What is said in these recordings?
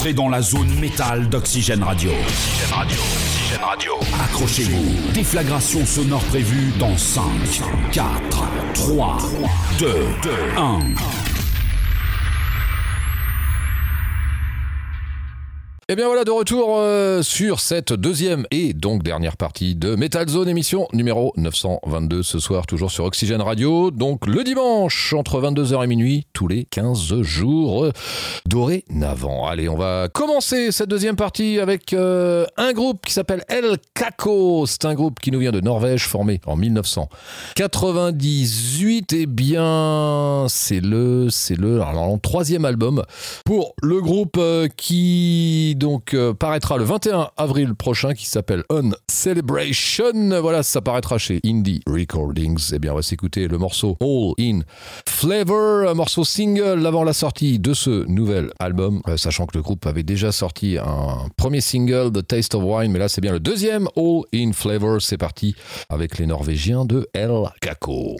entrez dans la zone métal d'Oxygène Radio. Oxygène Radio. Oxygène Radio. Accrochez-vous. Déflagration sonore prévue dans 5, 4, 3, 2, 1. Et Eh bien voilà de retour euh, sur cette deuxième et donc dernière partie de Metal Zone émission numéro 922 ce soir toujours sur Oxygène Radio. Donc le dimanche entre 22h et minuit tous les 15 jours dorénavant. Allez on va commencer cette deuxième partie avec euh, un groupe qui s'appelle El Caco. C'est un groupe qui nous vient de Norvège formé en 1998 et Eh bien c'est le c'est le alors, troisième album pour le groupe euh, qui donc euh, paraîtra le 21 avril prochain qui s'appelle On Celebration. Voilà, ça paraîtra chez Indie Recordings. Eh bien, on va s'écouter le morceau All in Flavor, un morceau single avant la sortie de ce nouvel album, euh, sachant que le groupe avait déjà sorti un premier single, The Taste of Wine, mais là c'est bien le deuxième All in Flavor. C'est parti avec les Norvégiens de El Caco.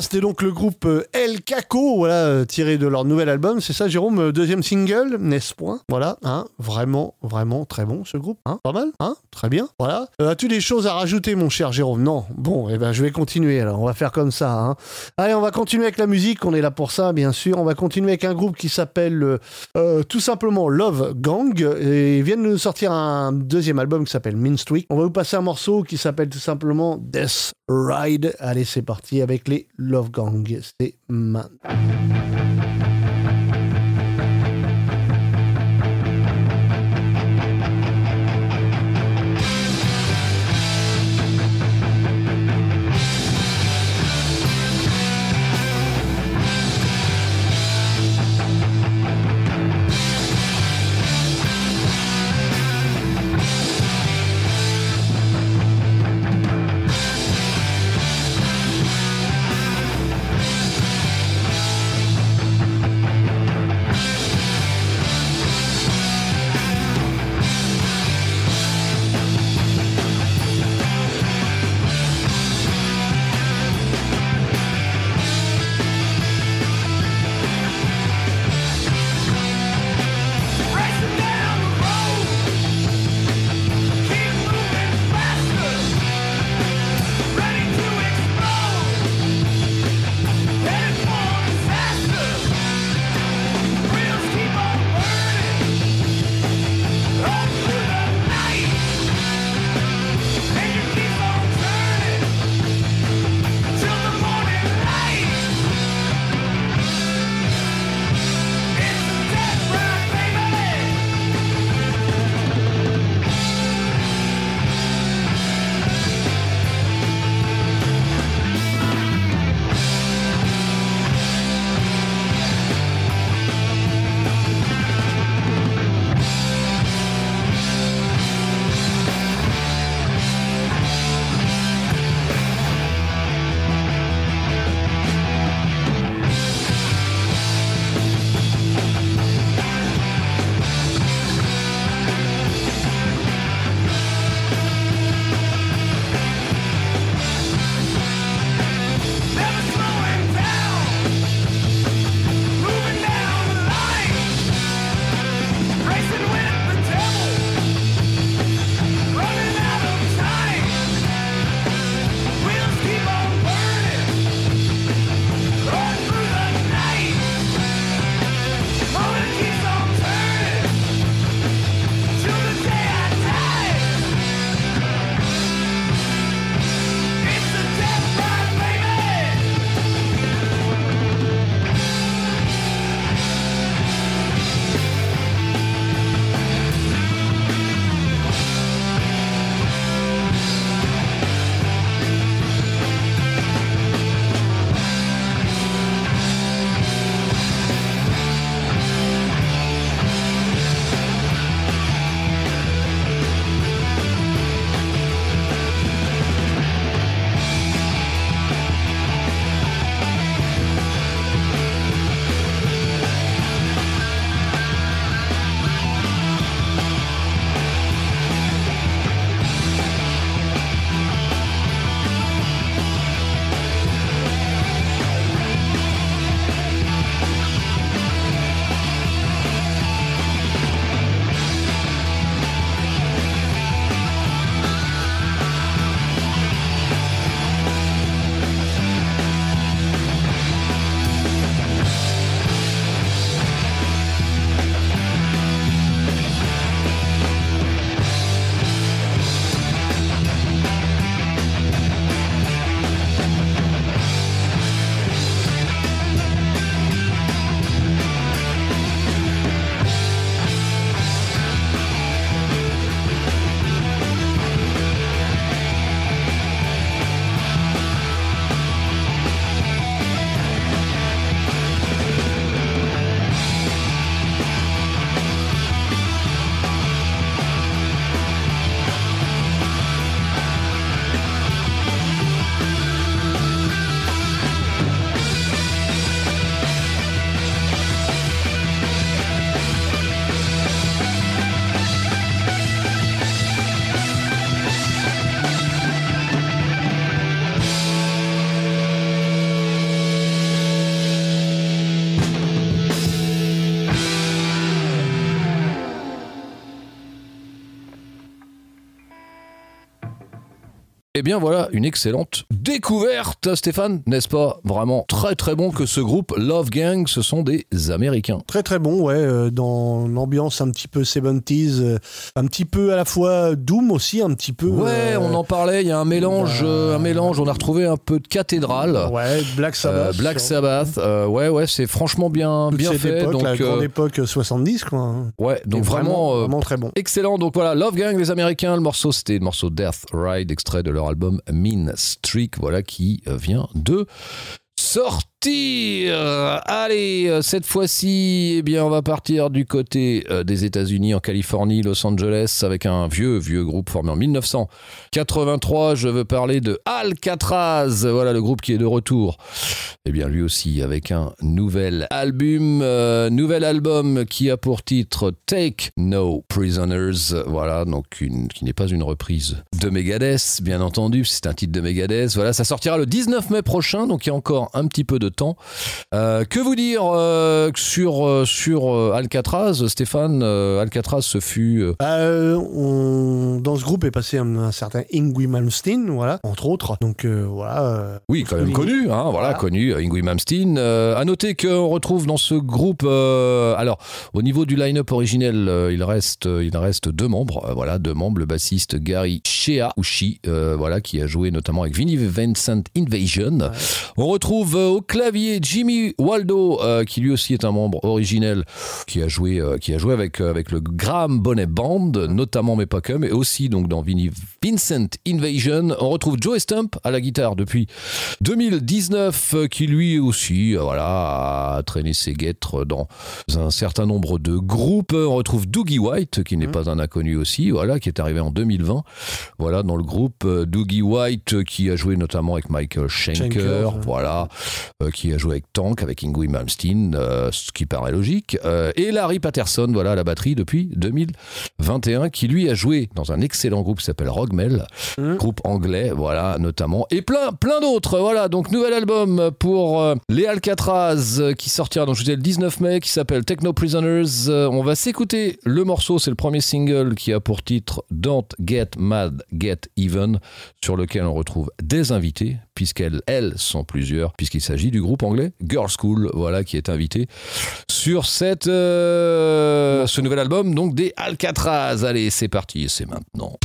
C'était donc le groupe euh, El Caco, euh, tiré de leur nouvel album. C'est ça, Jérôme, euh, deuxième single, n'est-ce point? Voilà, hein, vraiment, vraiment très bon ce groupe. Hein, pas mal, hein, très bien. Voilà. As-tu des choses à rajouter, mon cher Jérôme? Non. Bon, eh ben, je vais continuer alors. On va faire comme ça. Hein. Allez, on va continuer avec la musique. On est là pour ça, bien sûr. On va continuer avec un groupe qui s'appelle tout simplement Love Gang. Et ils viennent de nous sortir un deuxième album qui s'appelle Mean Streak. On va vous passer un morceau qui s'appelle tout simplement Death Ride. Allez, c'est parti avec les Love Gang. C'est man. Bien voilà, une excellente découverte, Stéphane, n'est-ce pas? Vraiment très très bon que ce groupe Love Gang, ce sont des Américains. Très très bon, ouais, euh, dans l'ambiance un petit peu 70s, euh, un petit peu à la fois Doom aussi, un petit peu. Ouais, euh, on en parlait, il y a un mélange, bah, un mélange, on a retrouvé un peu de cathédrale. Ouais, Black Sabbath. Black Sabbath, ouais, ouais, c'est franchement bien, toute bien cette fait. époque, donc, la grande époque 70, quoi. ouais, donc vraiment, euh, vraiment très bon. Excellent, donc voilà, Love Gang, les Américains, le morceau c'était le morceau Death Ride, extrait de leur album Mean Streak, voilà qui euh, vient de sortir. Allez, euh, cette fois-ci, eh bien, on va partir du côté euh, des États-Unis, en Californie, Los Angeles, avec un vieux, vieux groupe formé en 1983. Je veux parler de Alcatraz, voilà le groupe qui est de retour. Eh bien, lui aussi, avec un nouvel album, euh, nouvel album qui a pour titre Take No Prisoners. Voilà, donc qui n'est pas une reprise de Megadeth, bien entendu, c'est un titre de Megadeth. Voilà, ça sortira le 19 mai prochain, donc il y a encore un petit peu de temps. Euh, que vous dire euh, sur, euh, sur Alcatraz, Stéphane Alcatraz, ce fut. Bah, on- Dans ce groupe est passé un, un certain Ingui Malmsteen, voilà, entre autres. Donc voilà. Oui, quand même connu, hein, voilà, Voilà. connu, Ingrid Malmsteen. À noter qu'on retrouve dans ce groupe, alors au niveau du line-up originel, il reste, il reste deux membres, voilà, deux membres, le bassiste Gary Shea ou voilà, qui a joué notamment avec Vinnie Vincent Invasion. On retrouve au clavier Jimmy Waldo, euh, qui lui aussi est un membre originel, qui a joué, euh, qui a joué avec euh, avec le Graham Bonnet Band, notamment mais pas que, mais aussi donc dans Vincent Invasion. On retrouve Joe Stump à la guitare depuis 2019, euh, qui lui aussi, voilà, a traîné ses guêtres dans un certain nombre de groupes. On retrouve Doogie White, qui n'est pas un inconnu aussi, voilà, qui est arrivé en 2020, voilà, dans le groupe Doogie White, qui a joué notamment avec Michael Schenker, Schenker, voilà, euh, qui a joué avec Tank, avec Ingrid Malmsteen, euh, ce qui paraît logique, euh, et Larry Patterson, voilà, à la batterie depuis 2021, qui lui a joué dans un excellent groupe qui s'appelle Rogmel, Mhm. groupe anglais, voilà, notamment, et plein, plein d'autres, voilà, donc nouvel album pour les Alcatraz, qui sortira, donc je vous disais, le 19 mai, qui s'appelle Techno Prisoners, on va s'écouter le morceau, c'est le premier single qui a pour titre Don't Get Mad, Get Even, sur lequel on retrouve des invités, puisqu'elles, elles, sont plusieurs, puisqu'il s'agit du groupe anglais Girl School, voilà, qui est invité sur cette, euh, ce nouvel album, donc des Alcatraz. Allez, c'est parti, c'est maintenant.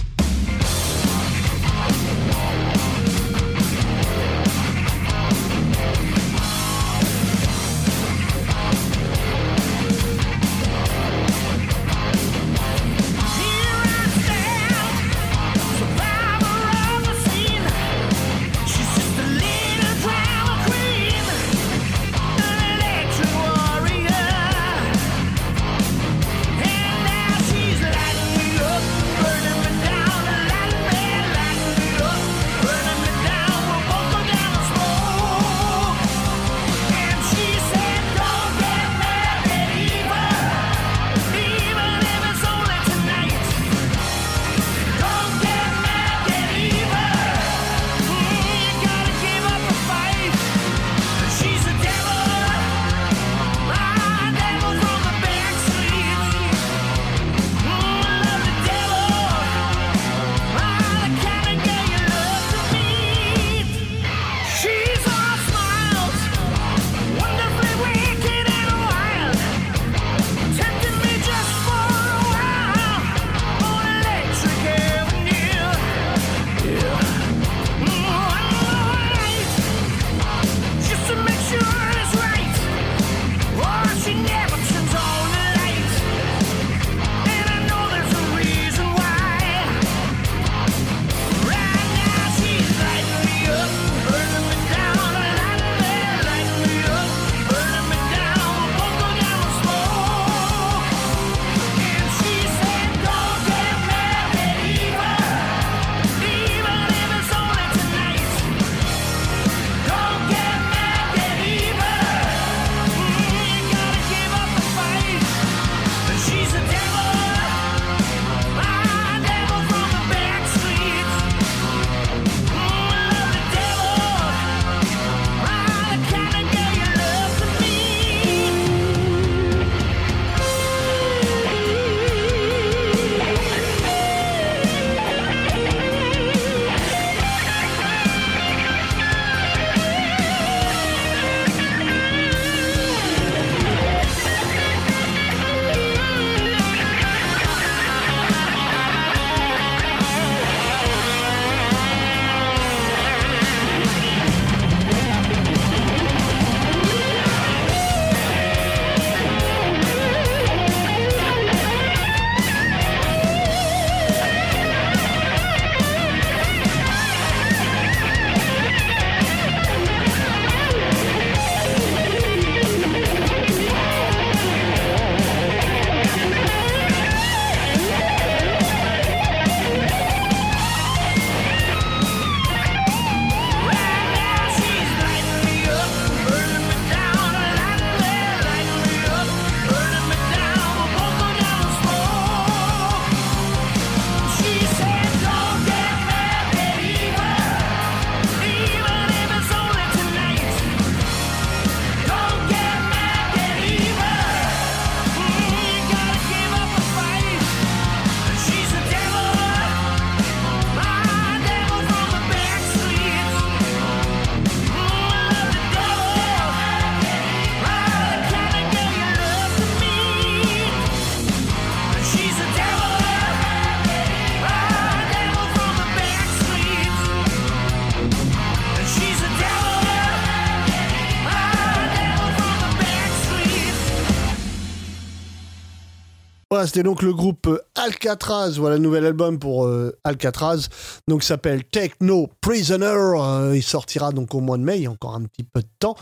C'était donc le groupe euh, Alcatraz. Voilà, nouvel album pour euh, Alcatraz. Donc, s'appelle Techno Prisoner. Euh, il sortira donc au mois de mai. Il y a encore un petit peu de temps.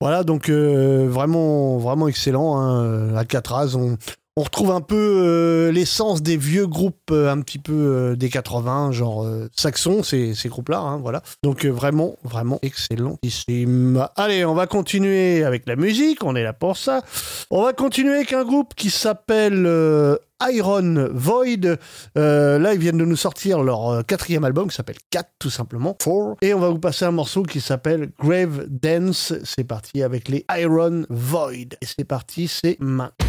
Voilà, donc vraiment, vraiment excellent. hein, Alcatraz, on retrouve un peu euh, l'essence des vieux groupes euh, un petit peu euh, des 80, genre euh, Saxon, ces, ces groupes-là. hein, voilà. Donc vraiment, vraiment excellentissime. Allez, on va continuer avec la musique. On est là pour ça. On va continuer avec un groupe qui s'appelle Iron Void. Là, ils viennent de nous sortir leur quatrième album qui s'appelle 4 tout simplement. Four. Et on va vous passer un morceau qui s'appelle Grave Dance. C'est parti avec les Iron Void. Et c'est parti, c'est maintenant.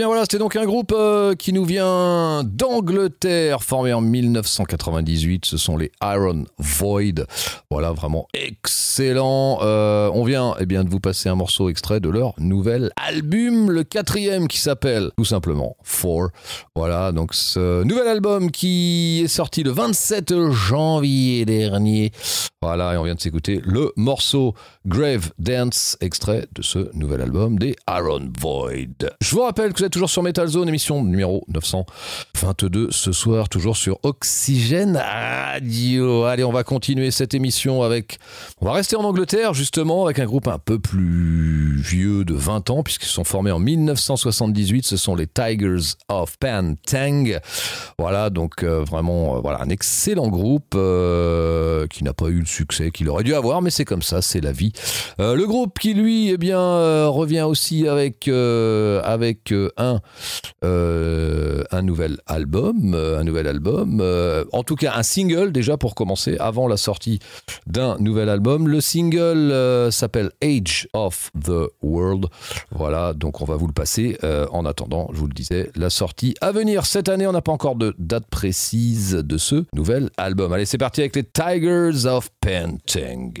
Bien voilà, c'était donc un groupe euh, qui nous vient d'Angleterre, formé en 1998. Ce sont les Iron Void. Voilà, vraiment excellent. Euh, on vient eh bien, de vous passer un morceau extrait de leur nouvel album, le quatrième qui s'appelle tout simplement Four. Voilà, donc ce nouvel album qui est sorti le 27 janvier dernier. Voilà, et on vient de s'écouter le morceau Grave Dance, extrait de ce nouvel album des Iron Void. Je vous rappelle que vous êtes toujours sur Metal Zone, émission numéro 922 ce soir, toujours sur Oxygène Radio. Allez, on va continuer cette émission avec. On va rester en Angleterre, justement, avec un groupe un peu plus vieux de 20 ans, puisqu'ils sont formés en 1978. Ce sont les Tigers of Pantang. Voilà, donc euh, vraiment, euh, voilà, un excellent groupe euh, qui n'a pas eu le succès qu'il aurait dû avoir, mais c'est comme ça, c'est la vie. Le groupe qui, lui, eh bien, revient aussi avec, avec un, euh, un nouvel album, euh, un nouvel album, euh, en tout cas un single déjà pour commencer, avant la sortie d'un nouvel album. Le single s'appelle Age of the World. Voilà, donc on va vous le passer. En attendant, je vous le disais, la sortie à venir cette année. On n'a pas encore de date précise de ce nouvel album. Allez, c'est parti avec les Tigers of Pantang.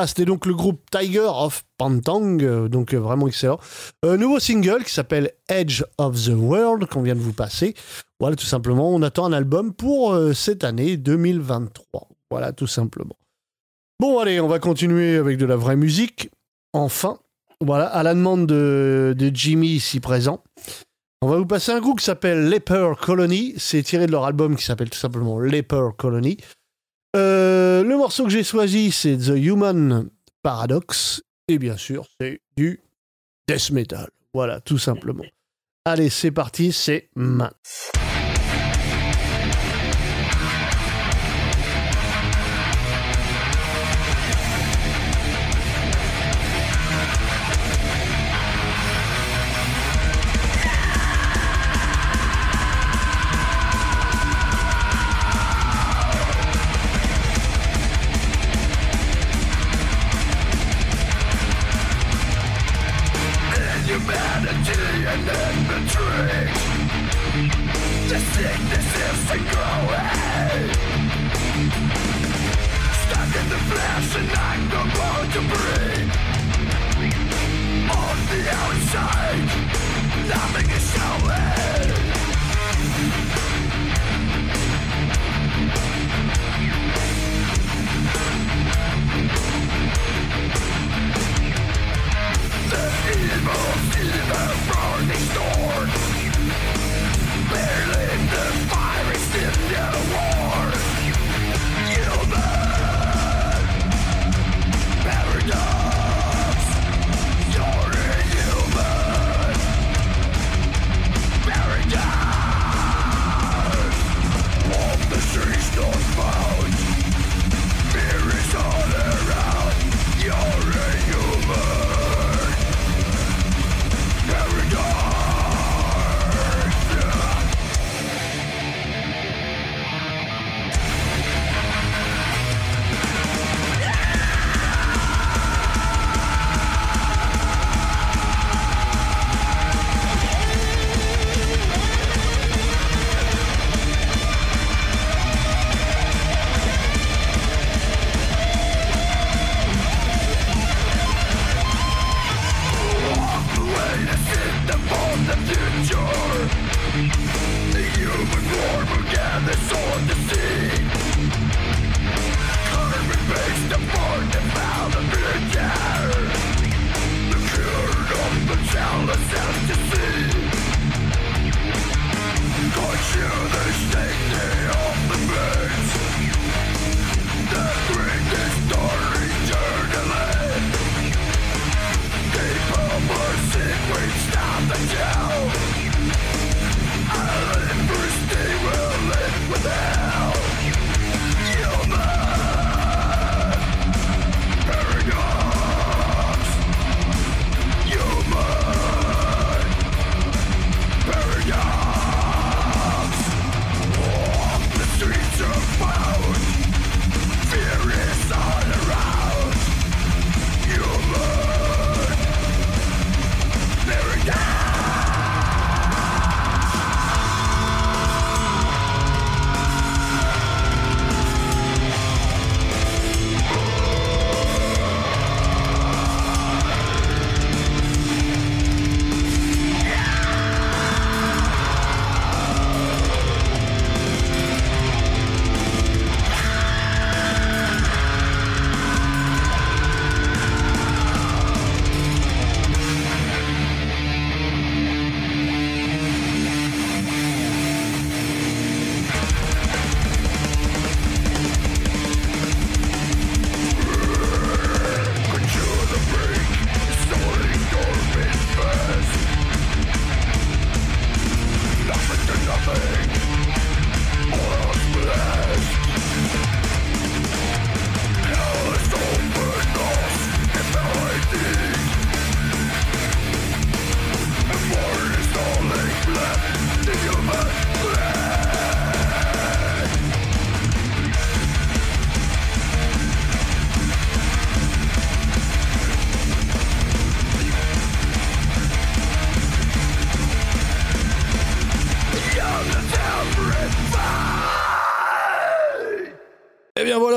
Voilà, c'était donc le groupe Tiger of Pantang, euh, donc euh, vraiment excellent. Euh, nouveau single qui s'appelle Edge of the World qu'on vient de vous passer. Voilà, tout simplement, on attend un album pour cette année 2023. Voilà, tout simplement. Bon, allez, on va continuer avec de la vraie musique. Enfin, voilà, à la demande de, de Jimmy ici présent. On va vous passer un groupe qui s'appelle Leper Colony. C'est tiré de leur album qui s'appelle tout simplement Leper Colony. Euh, le morceau que j'ai choisi, c'est The Human Paradox. Et bien sûr, c'est du death metal. Voilà, tout simplement. Allez, c'est parti, c'est maintenant.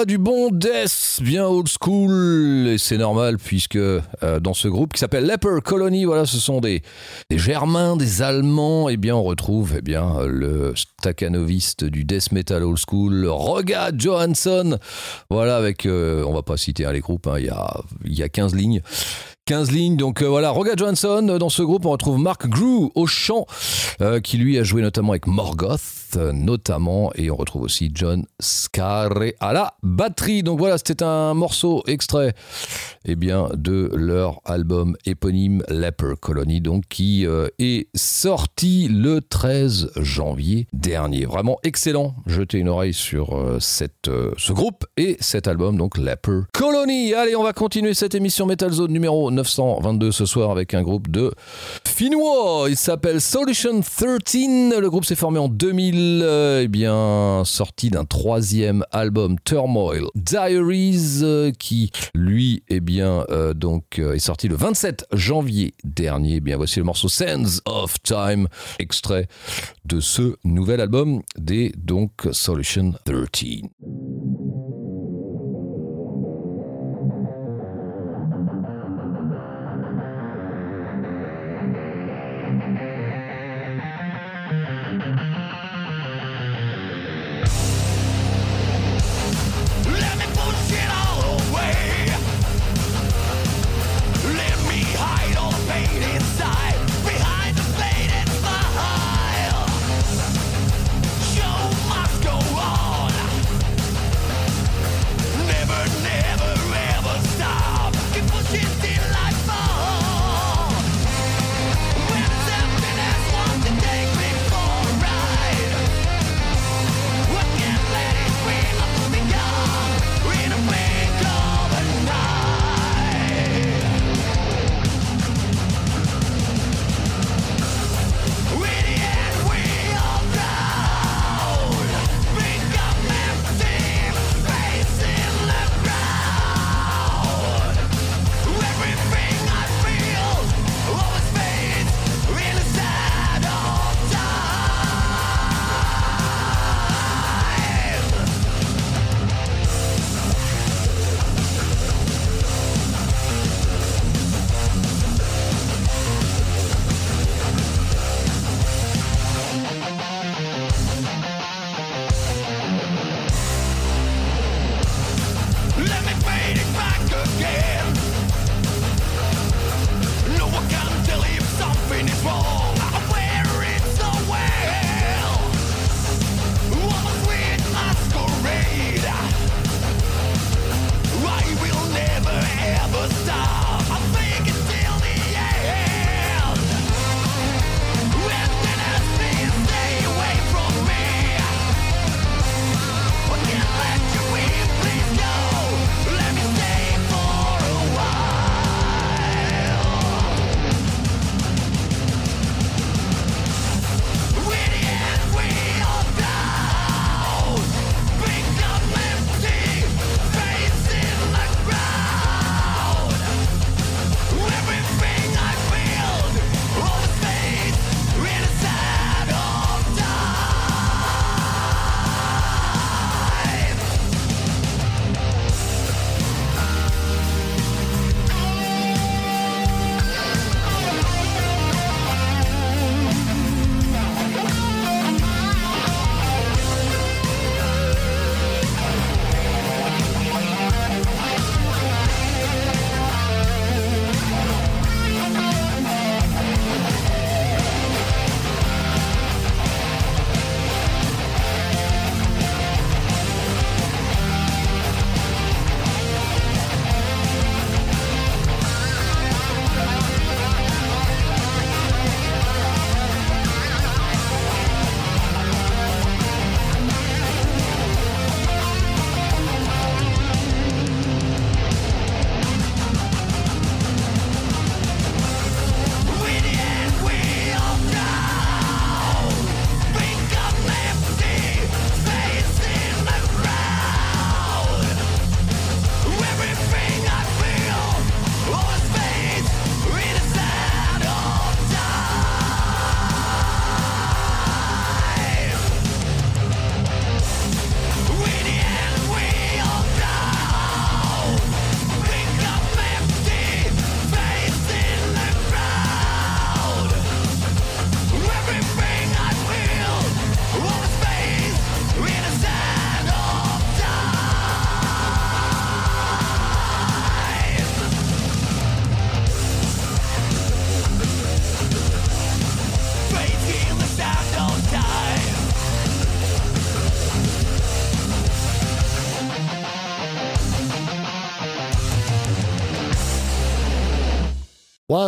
Eh du bon death, bien old school, et c'est normal puisque euh, dans ce groupe qui s'appelle Leper Colony, voilà, ce sont des, des Germains, des Allemands, et bien on retrouve eh bien le staccanoviste du death metal old school, Roga Johansson, voilà, avec, euh, on va pas citer hein, les groupes, il y, a, y a 15 lignes. 15 lignes, donc euh, voilà, Roga Johansson, euh, dans ce groupe on retrouve Mark Grew au chant, euh, qui lui a joué notamment avec Morgoth, notamment, et on retrouve aussi John Scarre à la batterie. Donc voilà, c'était un morceau extrait eh bien, de leur album éponyme Leper Colony, donc qui est sorti le 13 janvier dernier. Vraiment excellent. Jetez une oreille sur cette, ce groupe et cet album, donc Leper Colony. Allez, on va continuer cette émission Metal Zone numéro 922 ce soir avec un groupe de Finnois. Il s'appelle Solution 13. Le groupe s'est formé en 2000, euh, eh bien, sorti d'un troisième album, Turmoil Diaries, euh, qui, lui, eh bien, euh, donc, est sorti le 27 janvier dernier. Eh bien, voici le morceau Sands of Time, extrait de ce nouvel album des, donc, Solution 13.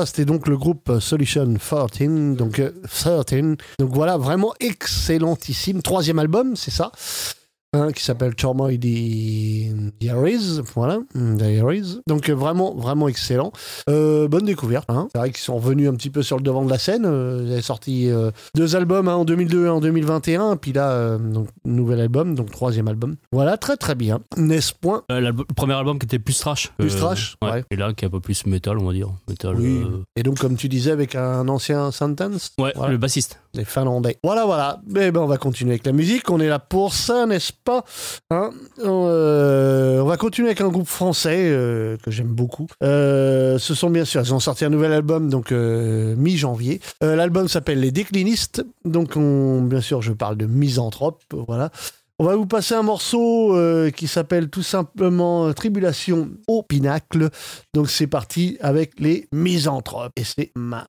C'était donc le groupe euh, Solution 13, donc euh, 13. Donc voilà, vraiment excellentissime. Troisième album, c'est ça? Hein, qui s'appelle Turmoil Di- Diaries, voilà, Diaries. Donc euh, vraiment, vraiment excellent. Euh, bonne découverte. Hein. C'est vrai qu'ils sont revenus un petit peu sur le devant de la scène. Euh, ils avaient sorti euh, deux albums, un en 2002 et en 2021. Puis là, euh, donc, nouvel album, donc troisième album. Voilà, très très bien. N'est-ce point? Le premier album qui était plus trash. Plus trash, ouais. Et là, qui est un peu plus metal, on va dire. Metal. Oui. Et donc, comme tu disais, avec un ancien Sentence Ouais, Voilà. le bassiste. les Finlandais. Voilà, voilà. Mais ben, on va continuer avec la musique. On est là pour ça, n'est-ce pas Hein Euh, On va continuer avec un groupe français euh, que j'aime beaucoup. Euh, ce sont bien sûr, ils ont sorti un nouvel album donc mi-janvier. L'album s'appelle Les Déclinistes. Donc, on, bien sûr, je parle de Misanthrope. Voilà. On va vous passer un morceau qui s'appelle tout simplement Tribulation au Pinacle. Donc c'est parti avec les Misanthropes. Et c'est ma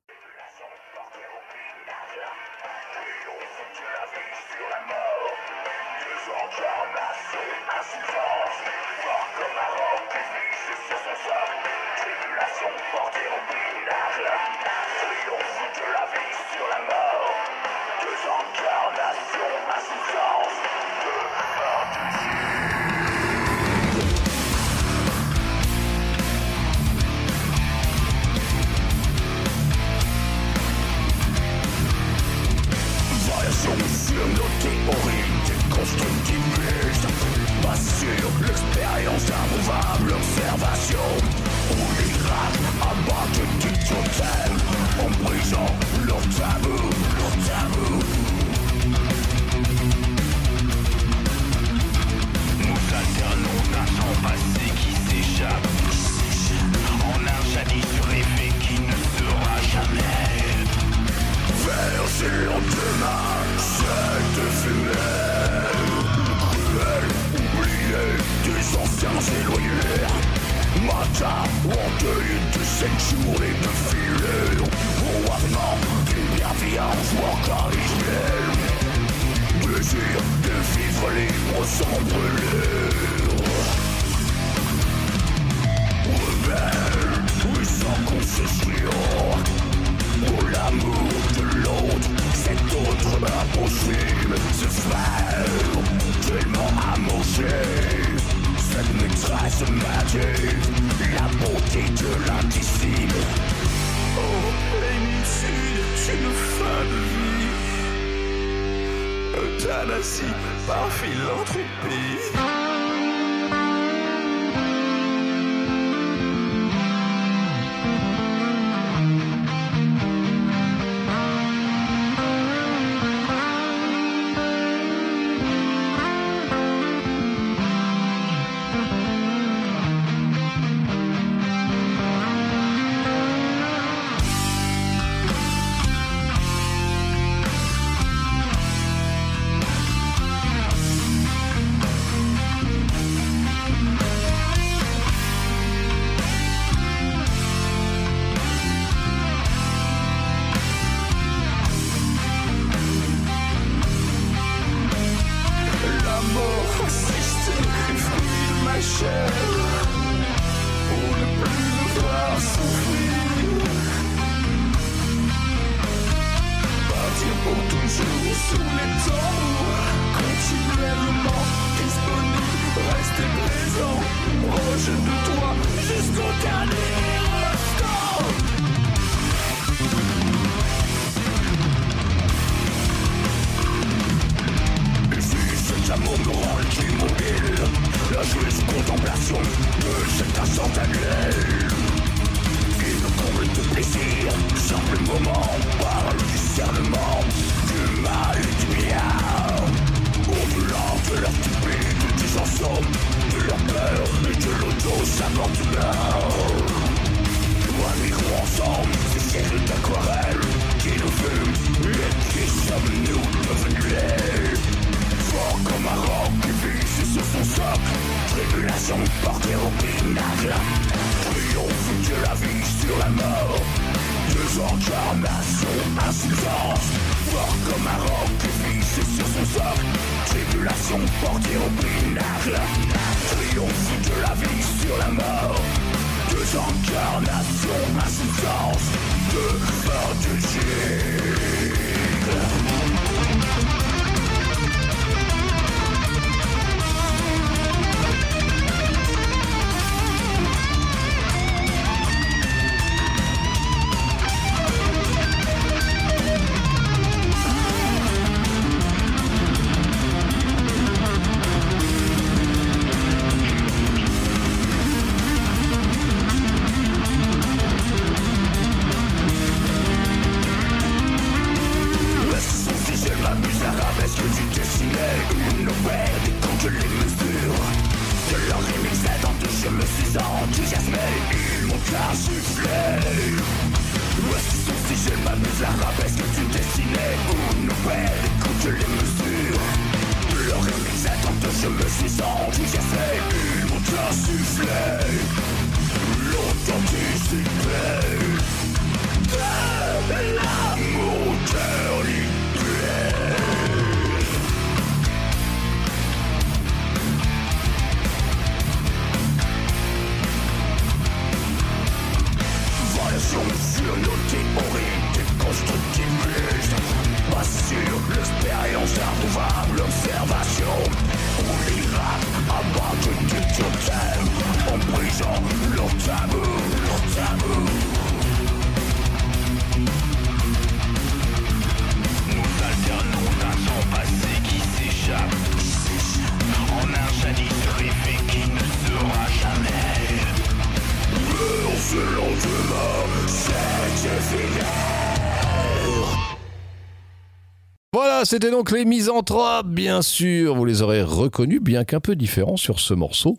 c'était donc les misanthropes, bien sûr. Vous les aurez reconnus, bien qu'un peu différents sur ce morceau.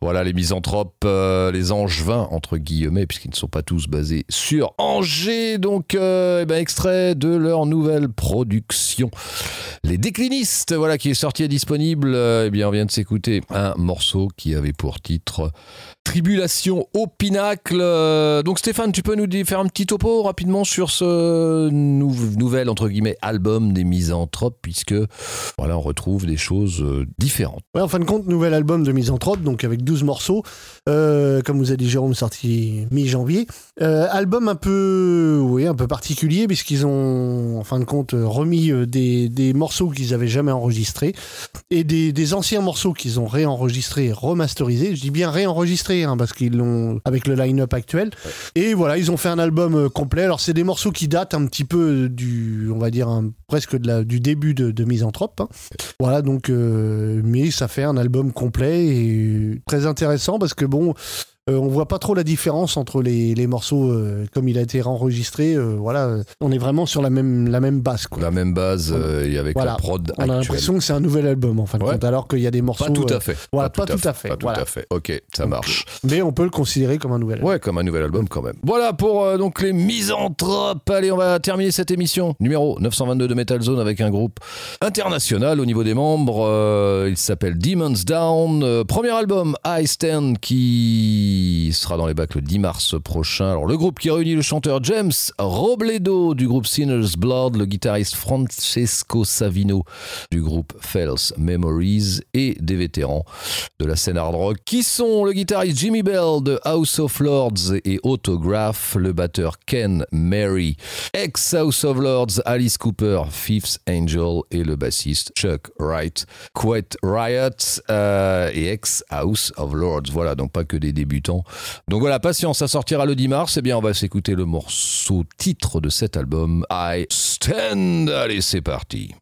Voilà, les misanthropes, euh, les angevins, entre guillemets, puisqu'ils ne sont pas tous basés sur Angers. Donc, euh, eh ben, extrait de leur nouvelle production. Les déclinistes, voilà, qui est sorti et disponible. Euh, eh bien, on vient de s'écouter un morceau qui avait pour titre Tribulation au pinacle. Euh, Donc Stéphane, tu peux nous faire un petit topo rapidement sur ce nou- nouvel entre guillemets album des Misanthropes, puisque voilà, on retrouve des choses différentes. En fin de compte, nouvel album de Misanthrope, donc avec 12 morceaux, comme vous a dit Jérôme, sorti mi-janvier. Album un peu, oui, un peu particulier, puisqu'ils ont, en fin de compte, euh, remis euh, des, des morceaux qu'ils avaient jamais enregistrés et des, des anciens morceaux qu'ils ont réenregistrés remasterisés. Je dis bien réenregistrés, hein, parce qu'ils l'ont avec le line-up actuel. Et voilà, ils ont fait un album euh, complet. Alors, c'est des morceaux qui datent un petit peu du, on va dire, un- presque de la, du début de, de Misanthrope. hein. Voilà, donc, euh, mais ça fait un album complet et très intéressant parce que bon, euh, on voit pas trop la différence entre les, les morceaux euh, comme il a été enregistré. euh, voilà, on est vraiment sur la même, la même base. Quoi. La même base euh, et avec Voilà. la prod On a l'impression que c'est un nouvel album en fin de Ouais. compte, alors qu'il y a des morceaux. Pas tout à fait. voilà, pas tout à fait, Pas tout voilà. à fait. Ok, ça marche. mais on peut le considérer comme un nouvel album. Ouais, comme un nouvel album quand même. Voilà pour donc les misanthropes. Allez, on va terminer cette émission numéro 922 de Metal Zone avec un groupe international au niveau des membres. Il s'appelle Demons Down. Premier album I Stand qui sera dans les bacs le 10 mars prochain. Alors le groupe qui réunit le chanteur James Robledo du groupe Sinner's Blood, le guitariste Francesco Savino du groupe Fells Memories et des vétérans de la scène hard rock qui sont le guitariste Jimmy Bell de House of Lords et Autograph, le batteur Ken Mary, ex House of Lords Alice Cooper, Fifth Angel et le bassiste Chuck Wright, Quet Riot euh, et ex House of Lords. Voilà, donc pas que des Donc voilà, patience, ça sortira le 10 mars. Eh bien, on va s'écouter le morceau titre de cet album, I Stand. Allez, c'est parti.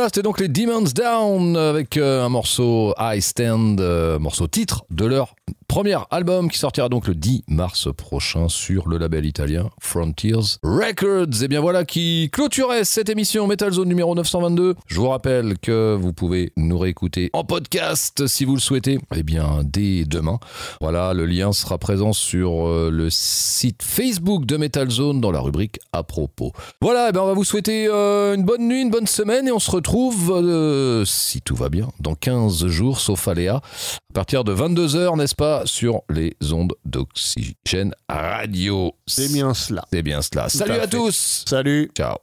Voilà, c'était donc les Demons Down avec euh, un morceau I Stand, euh, morceau titre de leur premier album qui sortira donc le 10 mars prochain sur le label italien Frontiers Records. Et bien voilà qui clôturait cette émission Metal Zone numéro 922. Je vous rappelle que vous pouvez nous réécouter en podcast si vous le souhaitez. Et bien dès demain. Voilà, le lien sera présent sur euh, le site Facebook de Metal Zone dans la rubrique à propos. Voilà, et ben on va vous souhaiter euh, une bonne nuit, une bonne semaine et on se retrouve, euh, si tout va bien, dans 15 jours, sauf aléa, à partir de 22h, n'est-ce pas, sur les ondes d'oxygène radio. C'est bien cela. C'est bien cela. Salut à tous Salut. Ciao